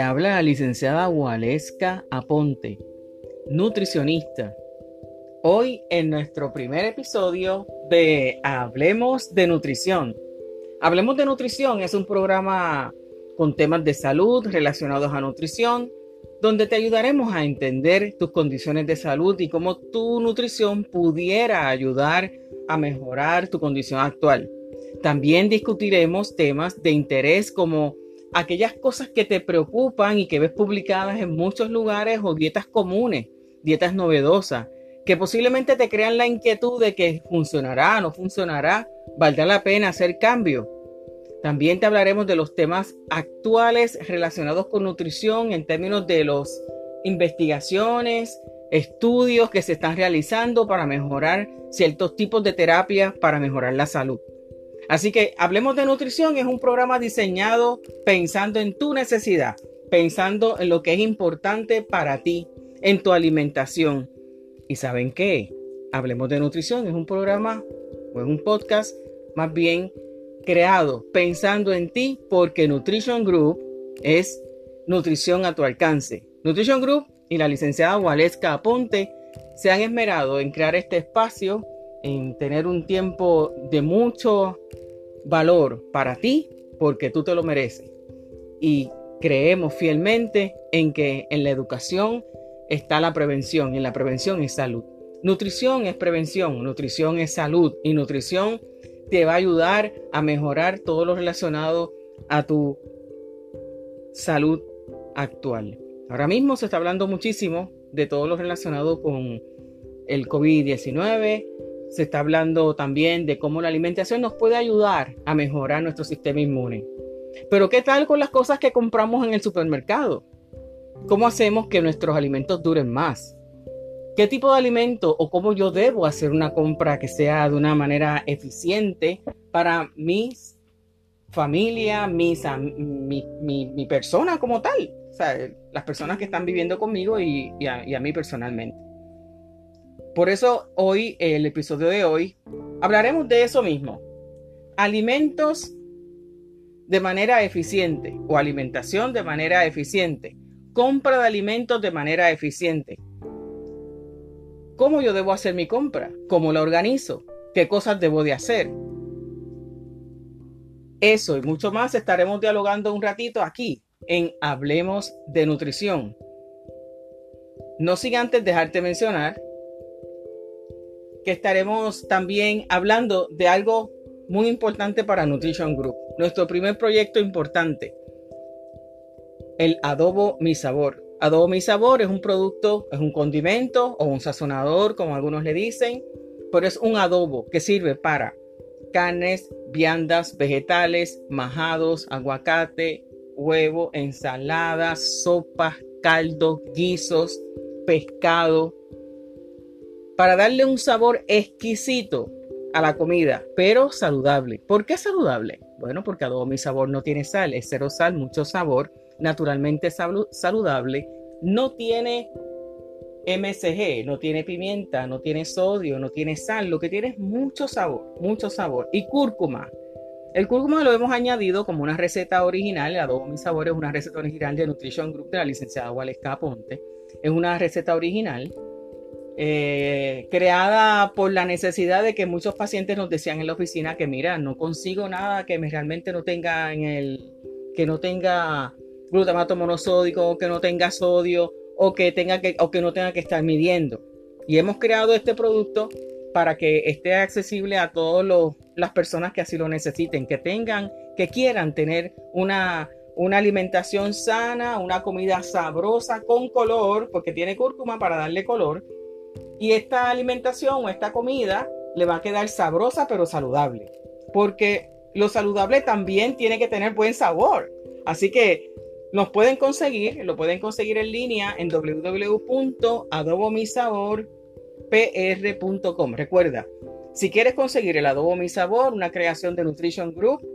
Habla la licenciada Waleska Aponte, nutricionista. Hoy en nuestro primer episodio de Hablemos de Nutrición. Hablemos de Nutrición es un programa con temas de salud relacionados a nutrición, donde te ayudaremos a entender tus condiciones de salud y cómo tu nutrición pudiera ayudar a mejorar tu condición actual. También discutiremos temas de interés como aquellas cosas que te preocupan y que ves publicadas en muchos lugares o dietas comunes, dietas novedosas, que posiblemente te crean la inquietud de que funcionará, no funcionará, valdrá la pena hacer cambio. También te hablaremos de los temas actuales relacionados con nutrición en términos de las investigaciones, estudios que se están realizando para mejorar ciertos tipos de terapias para mejorar la salud. Así que Hablemos de Nutrición es un programa diseñado pensando en tu necesidad, pensando en lo que es importante para ti, en tu alimentación. ¿Y saben qué? Hablemos de Nutrición es un programa o es un podcast más bien creado pensando en ti porque Nutrition Group es nutrición a tu alcance. Nutrition Group y la licenciada Waleska Aponte se han esmerado en crear este espacio, en tener un tiempo de mucho valor para ti porque tú te lo mereces. Y creemos fielmente en que en la educación está la prevención y en la prevención es salud. Nutrición es prevención, nutrición es salud y nutrición te va a ayudar a mejorar todo lo relacionado a tu salud actual. Ahora mismo se está hablando muchísimo de todo lo relacionado con el COVID-19. Se está hablando también de cómo la alimentación nos puede ayudar a mejorar nuestro sistema inmune. Pero ¿qué tal con las cosas que compramos en el supermercado? ¿Cómo hacemos que nuestros alimentos duren más? ¿Qué tipo de alimento o cómo yo debo hacer una compra que sea de una manera eficiente para mis familia, mis, mi, mi, persona como tal? O sea, las personas que están viviendo conmigo y, a, y a mí personalmente. Por eso hoy, el episodio de hoy, hablaremos de eso mismo. Alimentos de manera eficiente o alimentación de manera eficiente. Compra de alimentos de manera eficiente cómo yo debo hacer mi compra, cómo la organizo, qué cosas debo de hacer. Eso y mucho más estaremos dialogando un ratito aquí en Hablemos de Nutrición. No sin antes dejarte mencionar que estaremos también hablando de algo muy importante para Nutrition Group, nuestro primer proyecto importante, el adobo Mi Sabor. Adobo Mi Sabor es un producto, es un condimento o un sazonador, como algunos le dicen, pero es un adobo que sirve para carnes, viandas, vegetales, majados, aguacate, huevo, ensaladas, sopas, caldos, guisos, pescado, para darle un sabor exquisito a la comida, pero saludable. ¿Por qué saludable? Bueno, porque adobo mi sabor no tiene sal, es cero sal, mucho sabor naturalmente saludable, no tiene MSG, no tiene pimienta, no tiene sodio, no tiene sal, lo que tiene es mucho sabor, mucho sabor. Y cúrcuma. El cúrcuma lo hemos añadido como una receta original, el mi sabor es una receta original de Nutrition Group de la licenciada Waleska Ponte. Es una receta original eh, creada por la necesidad de que muchos pacientes nos decían en la oficina que mira, no consigo nada que me realmente no tenga en el, que no tenga glutamato monosódico, que no tenga sodio o que, tenga que, o que no tenga que estar midiendo. Y hemos creado este producto para que esté accesible a todas las personas que así lo necesiten, que tengan, que quieran tener una, una alimentación sana, una comida sabrosa con color, porque tiene cúrcuma para darle color. Y esta alimentación o esta comida le va a quedar sabrosa pero saludable, porque lo saludable también tiene que tener buen sabor. Así que nos pueden conseguir, lo pueden conseguir en línea en www.adobomisaborpr.com. Recuerda, si quieres conseguir el adobo Mi Sabor, una creación de Nutrition Group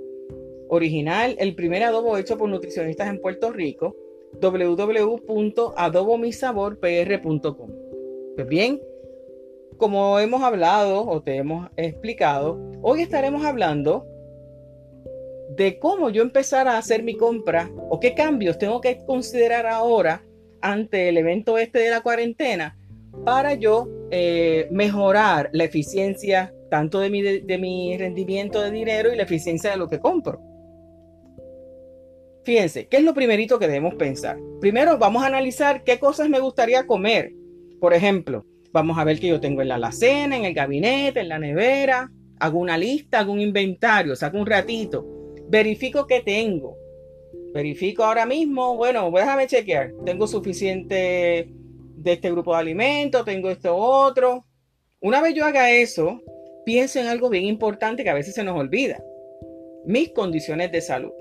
original, el primer adobo hecho por nutricionistas en Puerto Rico, www.adobomisaborpr.com. Pues bien, como hemos hablado o te hemos explicado, hoy estaremos hablando de cómo yo empezar a hacer mi compra o qué cambios tengo que considerar ahora ante el evento este de la cuarentena para yo eh, mejorar la eficiencia tanto de mi, de mi rendimiento de dinero y la eficiencia de lo que compro. Fíjense, ¿qué es lo primerito que debemos pensar? Primero vamos a analizar qué cosas me gustaría comer. Por ejemplo, vamos a ver qué yo tengo en la alacena, en el gabinete, en la nevera. Hago una lista, hago un inventario, saco un ratito. Verifico qué tengo. Verifico ahora mismo, bueno, déjame chequear. Tengo suficiente de este grupo de alimentos, tengo esto otro. Una vez yo haga eso, pienso en algo bien importante que a veces se nos olvida. Mis condiciones de salud.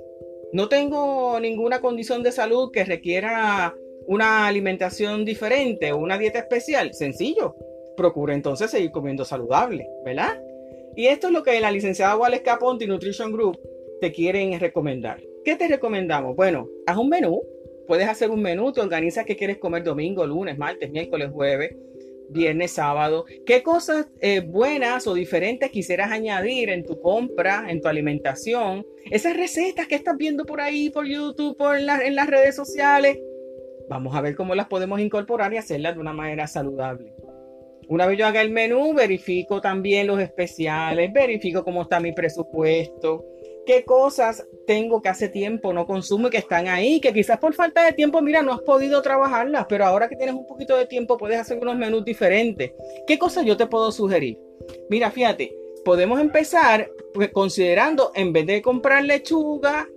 No tengo ninguna condición de salud que requiera una alimentación diferente o una dieta especial. Sencillo. Procura entonces seguir comiendo saludable, ¿verdad? Y esto es lo que la licenciada Wallace Caponte Nutrition Group te quieren recomendar. ¿Qué te recomendamos? Bueno, haz un menú. Puedes hacer un menú, te organizas qué quieres comer domingo, lunes, martes, miércoles, jueves viernes, sábado. ¿Qué cosas eh, buenas o diferentes quisieras añadir en tu compra, en tu alimentación? Esas recetas que estás viendo por ahí, por YouTube, por en las redes sociales. Vamos a ver cómo las podemos incorporar y hacerlas de una manera saludable. Una vez yo haga el menú, verifico también los especiales, verifico cómo está mi presupuesto, qué cosas tengo que hace tiempo no consumo y que están ahí, que quizás por falta de tiempo, mira, no has podido trabajarlas, pero ahora que tienes un poquito de tiempo puedes hacer unos menús diferentes. ¿Qué cosas yo te puedo sugerir? Mira, fíjate, podemos empezar pues, considerando, en vez de comprar lechuga,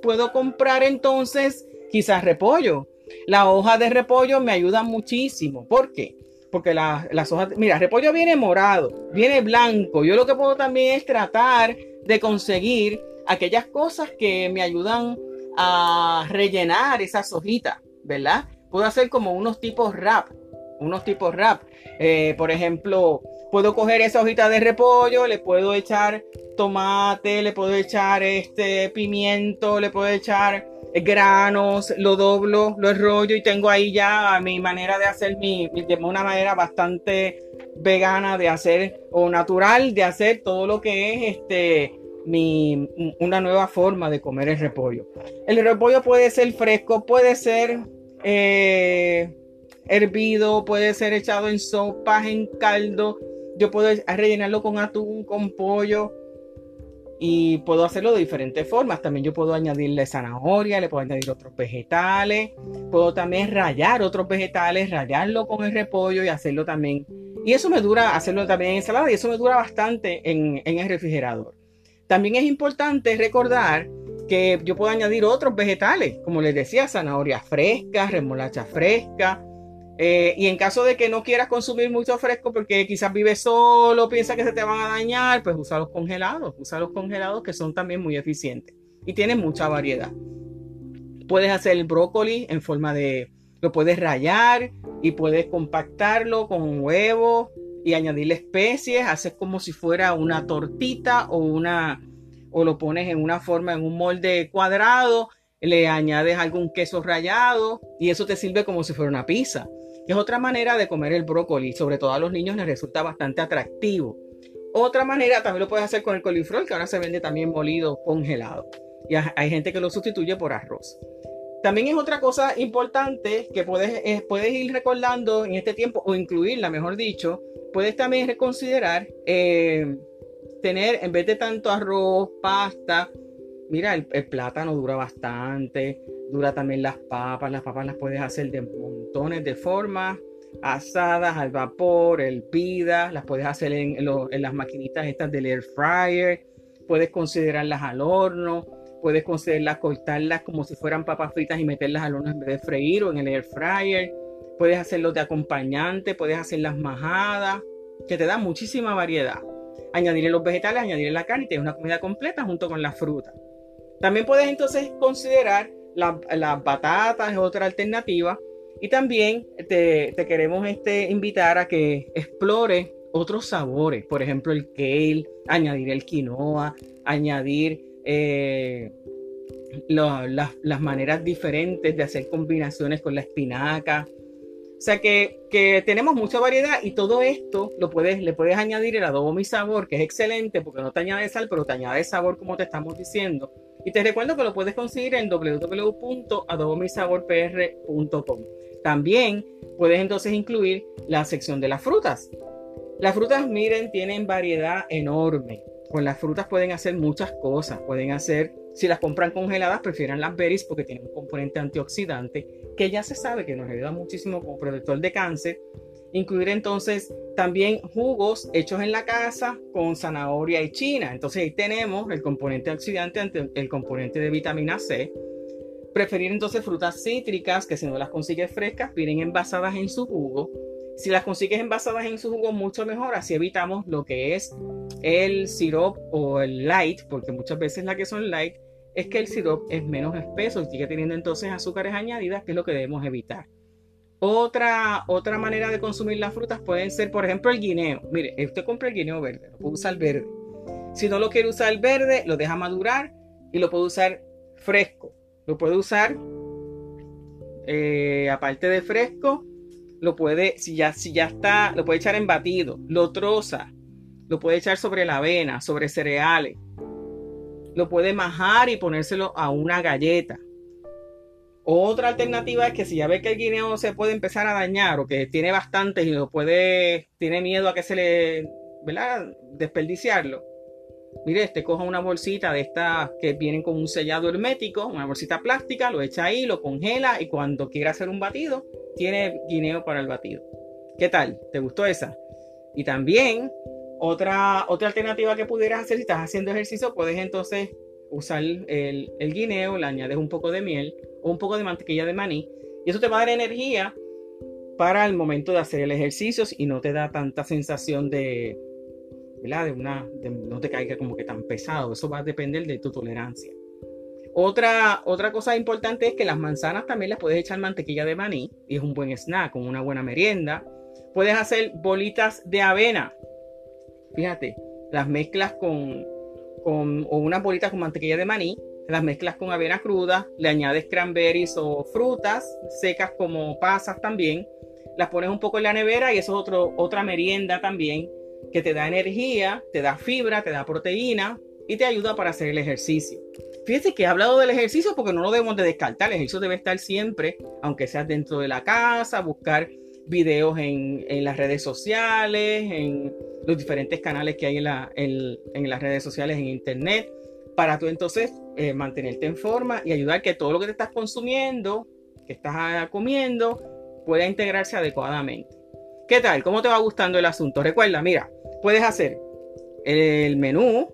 puedo comprar entonces quizás repollo. La hoja de repollo me ayuda muchísimo. ¿Por qué? Porque las hojas, mira, repollo viene morado, viene blanco. Yo lo que puedo también es tratar de conseguir aquellas cosas que me ayudan a rellenar esas hojitas, ¿verdad? Puedo hacer como unos tipos rap, unos tipos rap. Eh, por ejemplo, puedo coger esa hojita de repollo, le puedo echar tomate, le puedo echar este pimiento, le puedo echar granos, lo doblo, lo enrollo y tengo ahí ya mi manera de hacer mi, de una manera bastante vegana de hacer o natural de hacer todo lo que es este mi, una nueva forma de comer el repollo. El repollo puede ser fresco, puede ser eh, hervido, puede ser echado en sopas, en caldo. Yo puedo rellenarlo con atún, con pollo y puedo hacerlo de diferentes formas. También yo puedo añadirle zanahoria, le puedo añadir otros vegetales, puedo también rayar otros vegetales, rayarlo con el repollo y hacerlo también. Y eso me dura, hacerlo también en ensalada y eso me dura bastante en, en el refrigerador. También es importante recordar que yo puedo añadir otros vegetales, como les decía, zanahoria fresca, remolacha fresca. Eh, y en caso de que no quieras consumir mucho fresco porque quizás vives solo, piensas que se te van a dañar, pues usa los congelados, usa los congelados que son también muy eficientes y tienen mucha variedad. Puedes hacer el brócoli en forma de, lo puedes rayar y puedes compactarlo con huevo y añadirle especies, haces como si fuera una tortita o una o lo pones en una forma en un molde cuadrado, le añades algún queso rallado y eso te sirve como si fuera una pizza. Es otra manera de comer el brócoli, sobre todo a los niños les resulta bastante atractivo. Otra manera también lo puedes hacer con el coliflor, que ahora se vende también molido congelado. Y hay gente que lo sustituye por arroz. También es otra cosa importante que puedes, puedes ir recordando en este tiempo, o incluirla, mejor dicho, puedes también reconsiderar eh, tener, en vez de tanto arroz, pasta, mira, el, plátano dura bastante, dura también las papas, las papas las puedes hacer de montones de formas, asadas al vapor, hervidas, las puedes hacer en, las maquinitas estas del air fryer, puedes considerarlas al horno, puedes considerarlas, cortarlas como si fueran papas fritas y meterlas al horno en vez de freír o en el air fryer puedes hacerlo de acompañante, puedes hacer las majadas, que te da muchísima variedad. Añadirle los vegetales, añadirle la carne y tienes una comida completa junto con la fruta. También puedes entonces considerar las batatas, es otra alternativa. Y también te, queremos este, invitar a que explores otros sabores, por ejemplo el kale, añadir el quinoa, añadir eh, las maneras diferentes de hacer combinaciones con la espinaca, o sea que, tenemos mucha variedad y todo esto lo puedes, le puedes añadir el adobo mi sabor, que es excelente porque no te añade sal, pero te añade sabor como te estamos diciendo. Y te recuerdo que lo puedes conseguir en www.adobomisaborpr.com. También puedes entonces incluir la sección de las frutas. Las frutas, miren, tienen variedad enorme. Con las frutas pueden hacer muchas cosas. Pueden hacer, si las compran congeladas, prefieren las berries porque tienen un componente antioxidante que ya se sabe que nos ayuda muchísimo como protector de cáncer. Incluir entonces también jugos hechos en la casa con zanahoria y china. Entonces ahí tenemos el componente antioxidante ante el componente de vitamina C. Preferir entonces frutas cítricas que si no las consigues frescas vienen envasadas en su jugo. Si las consigues envasadas en su jugo mucho mejor, así evitamos lo que es el syrup o el light, porque muchas veces la que son light es que el syrup es menos espeso y sigue teniendo entonces azúcares añadidas, que es lo que debemos evitar. Otra, otra manera de consumir las frutas pueden ser, por ejemplo, el guineo. Mire, usted compra el guineo verde, lo puede usar verde. Si no lo quiere usar verde, lo deja madurar y lo puede usar fresco. Lo puede usar, eh, aparte de fresco, lo puede, si ya, si ya está, lo puede echar en batido, lo troza, lo puede echar sobre la avena, sobre cereales, lo puede majar y ponérselo a una galleta. Otra alternativa es que si ya ve que el guineo se puede empezar a dañar o que tiene bastantes y lo puede, tiene miedo a que se le, ¿verdad? Desperdiciarlo. Mire, este coja una bolsita de estas que vienen con un sellado hermético, una bolsita plástica, lo echa ahí, lo congela y cuando quiera hacer un batido, tiene guineo para el batido. ¿Qué tal? ¿Te gustó esa? Y también otra, otra alternativa que pudieras hacer si estás haciendo ejercicio, puedes entonces usar el, el, guineo, le añades un poco de miel o un poco de mantequilla de maní y eso te va a dar energía para el momento de hacer el ejercicio y no te da tanta sensación de, ¿verdad? De una, no te caiga como que tan pesado. Eso va a depender de tu tolerancia. Otra, otra cosa importante es que las manzanas también las puedes echar mantequilla de maní y es un buen snack, con una buena merienda. Puedes hacer bolitas de avena. Fíjate, las mezclas con, o unas bolitas con mantequilla de maní, las mezclas con avena cruda, le añades cranberries o frutas secas como pasas también, las pones un poco en la nevera y eso es otro, otra merienda también que te da energía, te da fibra, te da proteína y te ayuda para hacer el ejercicio. Fíjese que he hablado del ejercicio porque no lo debemos de descartar, el ejercicio debe estar siempre, aunque sea dentro de la casa, buscar videos en, en las redes sociales, en los diferentes canales que hay en, la, en, las redes sociales, en internet, para tú entonces eh, mantenerte en forma y ayudar que todo lo que te estás consumiendo, que estás ah, comiendo, pueda integrarse adecuadamente. ¿Qué tal? ¿Cómo te va gustando el asunto? Recuerda, mira, puedes hacer el menú,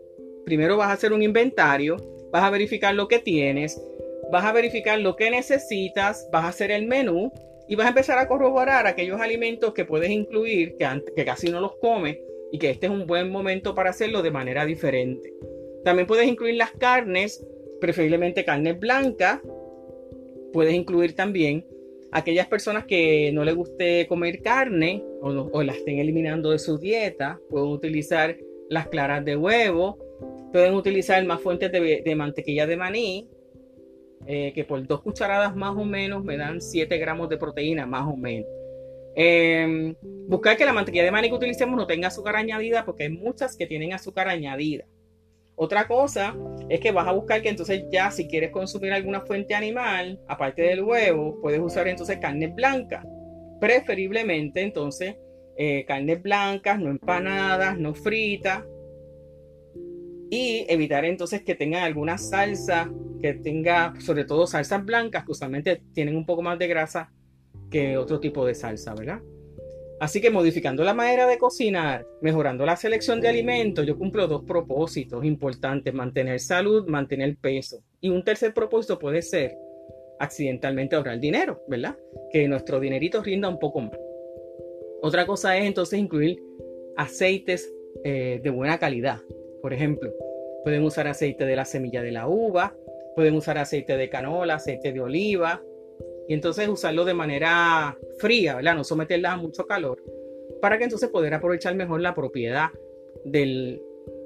primero vas a hacer un inventario, vas a verificar lo que tienes, vas a verificar lo que necesitas, vas a hacer el menú y vas a empezar a corroborar aquellos alimentos que puedes incluir, que, que casi no los comes, y que este es un buen momento para hacerlo de manera diferente. También puedes incluir las carnes, preferiblemente carnes blancas. Puedes incluir también aquellas personas que no les guste comer carne o, o la estén eliminando de su dieta. Pueden utilizar las claras de huevo. Pueden utilizar más fuentes de, mantequilla de maní, eh, que por dos cucharadas más o menos me dan 7 gramos de proteína, más o menos. Em, buscar que la mantequilla de maní que utilicemos no tenga azúcar añadida porque hay muchas que tienen azúcar añadida. Otra cosa es que vas a buscar que entonces ya si quieres consumir alguna fuente animal, aparte del huevo, puedes usar entonces carne blanca. Preferiblemente entonces eh, carnes blancas, no empanadas, no fritas. Y evitar entonces que tengan alguna salsa, que tenga sobre todo salsas blancas que usualmente tienen un poco más de grasa que otro tipo de salsa, ¿verdad? Así que modificando la manera de cocinar, mejorando la selección de alimentos, yo cumplo dos propósitos importantes, mantener salud, mantener peso. Y un tercer propósito puede ser accidentalmente ahorrar dinero, ¿verdad? Que nuestro dinerito rinda un poco más. Otra cosa es entonces incluir aceites eh, de buena calidad. Por ejemplo, pueden usar aceite de la semilla de la uva, pueden usar aceite de canola, aceite de oliva, y entonces usarlo de manera fría, ¿verdad? No someterla a mucho calor, para que entonces poder aprovechar mejor la propiedad de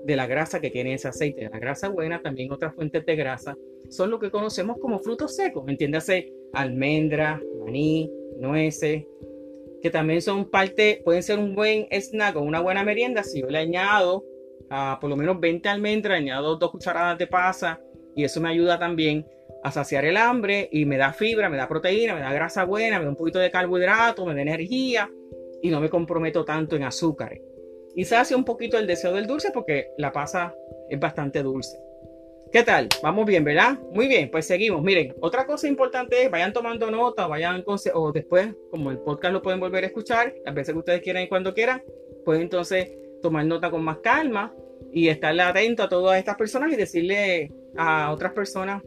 la grasa que tiene ese aceite. La grasa buena, también otras fuentes de grasa, son lo que conocemos como frutos secos, entiéndase almendra, maní, nueces, que también son parte, pueden ser un buen snack o una buena merienda si yo le añado por lo menos 20 almendras, añado dos cucharadas de pasa y eso me ayuda también a saciar el hambre y me da fibra, me da proteína, me da grasa buena, me da un poquito de carbohidrato, me da energía y no me comprometo tanto en azúcares. Y sacia un poquito el deseo del dulce porque la pasa es bastante dulce. ¿Qué tal? Vamos bien, ¿verdad? Muy bien, pues seguimos. Miren, otra cosa importante es, vayan tomando nota, vayan, o después, como el podcast lo pueden volver a escuchar, las veces que ustedes quieran y cuando quieran, pueden entonces tomar nota con más calma y estarle atento a todas estas personas y decirle a otras personas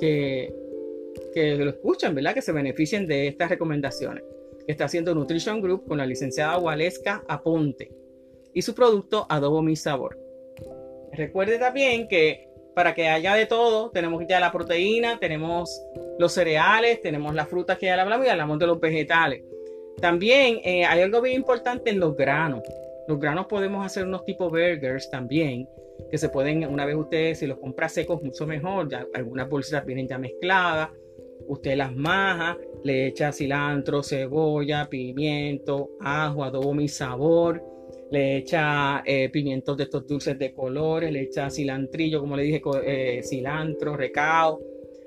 que, que lo escuchan, ¿verdad? Que se beneficien de estas recomendaciones está haciendo Nutrition Group con la licenciada Waleska Aponte y su producto Adobo Mi Sabor. Recuerde también que para que haya de todo, tenemos ya la proteína, tenemos los cereales, tenemos las frutas que ya hablamos y hablamos de los vegetales. También eh, hay algo bien importante en los granos. Los granos podemos hacer unos tipo burgers también, que se pueden, una vez ustedes si los compra secos, mucho mejor. Ya, algunas bolsas vienen ya mezcladas. Usted las maja, le echa cilantro, cebolla, pimiento, ajo, adobo mi sabor le echa eh, pimientos de estos dulces de colores, le echa cilantrillo, como le dije, eh, cilantro, recao.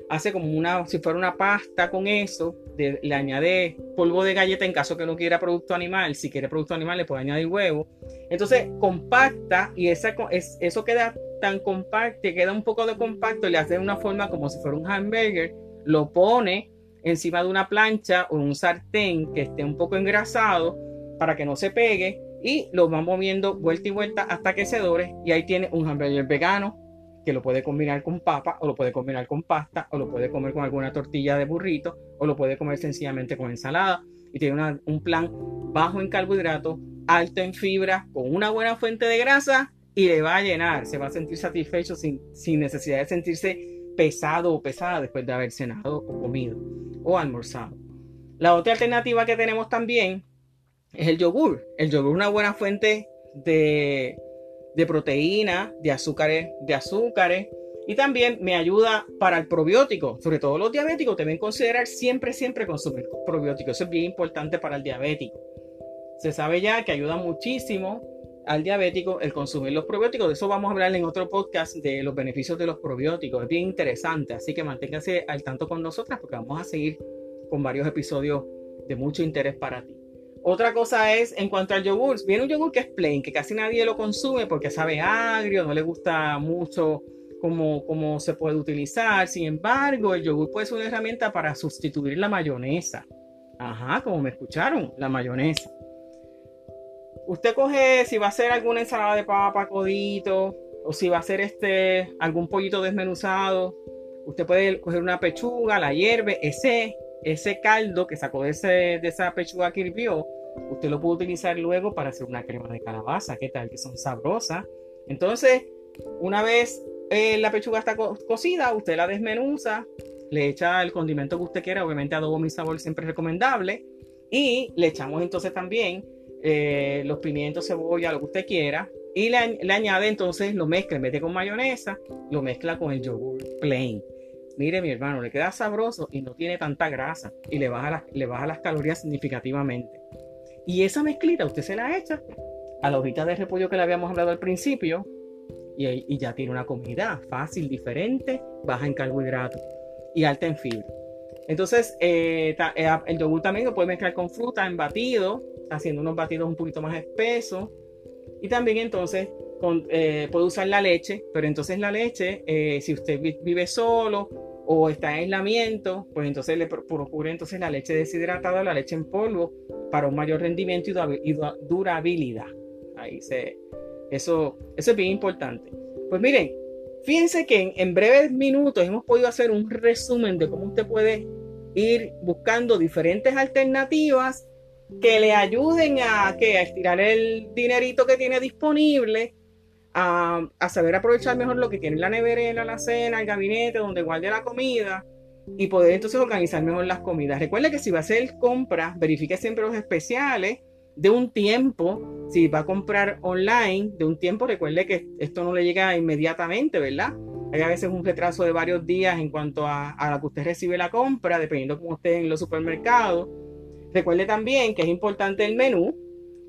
Hace como una, si fuera una pasta con eso, le añade polvo de galleta en caso que no quiera producto animal. Si quiere producto animal, le puede añadir huevo. Entonces, compacta y esa, es, eso queda tan compacto, queda un poco de compacto, le hace una forma como si fuera un hamburger, lo pone encima de una plancha o un sartén que esté un poco engrasado para que no se pegue y lo van moviendo vuelta y vuelta hasta que se dore y ahí tiene un hamburger vegano que lo puede combinar con papa o lo puede combinar con pasta o lo puede comer con alguna tortilla de burrito o lo puede comer sencillamente con ensalada y tiene un plan bajo en carbohidratos, alto en fibra, con una buena fuente de grasa y le va a llenar, se va a sentir satisfecho sin, sin necesidad de sentirse pesado o pesada después de haber cenado o comido o almorzado. La otra alternativa que tenemos también es el yogur. El yogur es una buena fuente de, proteína, de azúcares, de azúcares y también me ayuda para el probiótico. Sobre todo los diabéticos deben considerar siempre, siempre consumir probióticos. Eso es bien importante para el diabético. Se sabe ya que ayuda muchísimo al diabético el consumir los probióticos. De eso vamos a hablar en otro podcast de los beneficios de los probióticos. Es bien interesante, así que manténganse al tanto con nosotras porque vamos a seguir con varios episodios de mucho interés para ti. Otra cosa es en cuanto al yogur. Viene un yogur que es plain, que casi nadie lo consume porque sabe agrio, no le gusta mucho cómo, cómo se puede utilizar. Sin embargo, el yogur puede ser una herramienta para sustituir la mayonesa. Ajá, como me escucharon, la mayonesa. Usted coge, si va a hacer alguna ensalada de papa, codito, o si va a hacer este, algún pollito desmenuzado, usted puede coger una pechuga, la hierve, ese, ese caldo que sacó de, ese, de esa pechuga que hirvió, Usted lo puede utilizar luego para hacer una crema de calabaza, ¿qué tal? Que son sabrosas. Entonces, una vez eh, la pechuga está cocida, usted la desmenuza, le echa el condimento que usted quiera, obviamente adobo mi sabor siempre es recomendable, y le echamos entonces también eh, los pimientos, cebolla, lo que usted quiera, y le, añade entonces, lo mezcla, mete con mayonesa, lo mezcla con el yogur plain. Mire mi hermano, le queda sabroso y no tiene tanta grasa y le baja, le baja las calorías significativamente. Y esa mezclita usted se la echa a la hojita de repollo que le habíamos hablado al principio y, ya tiene una comida fácil, diferente, baja en carbohidratos y alta en fibra. Entonces, eh, eh, el yogur también lo puede mezclar con fruta en batido, haciendo unos batidos un poquito más espesos. Y también entonces eh, puede usar la leche, pero entonces la leche, si usted vive solo o está en aislamiento, pues entonces le procure entonces la leche deshidratada la leche en polvo para un mayor rendimiento y durabilidad. Ahí se, eso, eso es bien importante. Pues miren, fíjense que en, breves minutos hemos podido hacer un resumen de cómo usted puede ir buscando diferentes alternativas que le ayuden a, a estirar el dinerito que tiene disponible a, saber aprovechar mejor lo que tiene en la nevera, la cena, el gabinete, donde guarde la comida y poder entonces organizar mejor las comidas. Recuerde que si va a hacer compras, verifique siempre los especiales de un tiempo. Si va a comprar online de un tiempo, recuerde que esto no le llega inmediatamente, ¿verdad? Hay a veces un retraso de varios días en cuanto a, a la que usted recibe la compra, dependiendo cómo esté en los supermercados. Recuerde también que es importante el menú,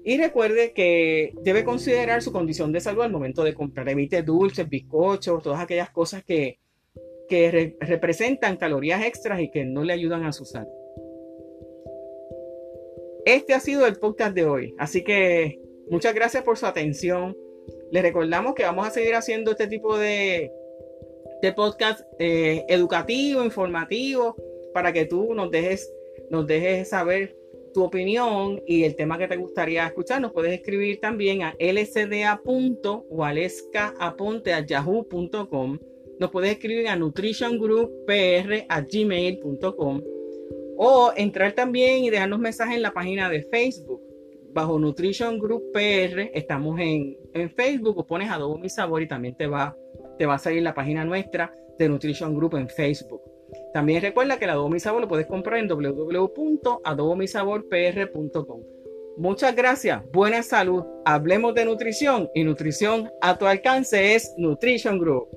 y recuerde que debe considerar su condición de salud al momento de comprar. Evite dulces, bizcochos, todas aquellas cosas que, que representan calorías extras y que no le ayudan a su salud. Este ha sido el podcast de hoy, así que muchas gracias por su atención. Les recordamos que vamos a seguir haciendo este tipo de, de podcast eh, educativo, informativo, para que tú nos dejes, nos dejes saber tu opinión y el tema que te gustaría escuchar. Nos puedes escribir también a lcda.waleska.yahoo.com. Nos puedes escribir a nutritiongrouppr@gmail.com o entrar también y dejarnos mensajes en la página de Facebook bajo Nutrition Group PR. Estamos en, en Facebook o pones Adobo Mi Sabor y también te va, te va a salir la página nuestra de Nutrition Group en Facebook. También recuerda que el adobo mi sabor lo puedes comprar en www.adobomisaborpr.com. Muchas gracias, buena salud, hablemos de nutrición y nutrición a tu alcance es Nutrition Group.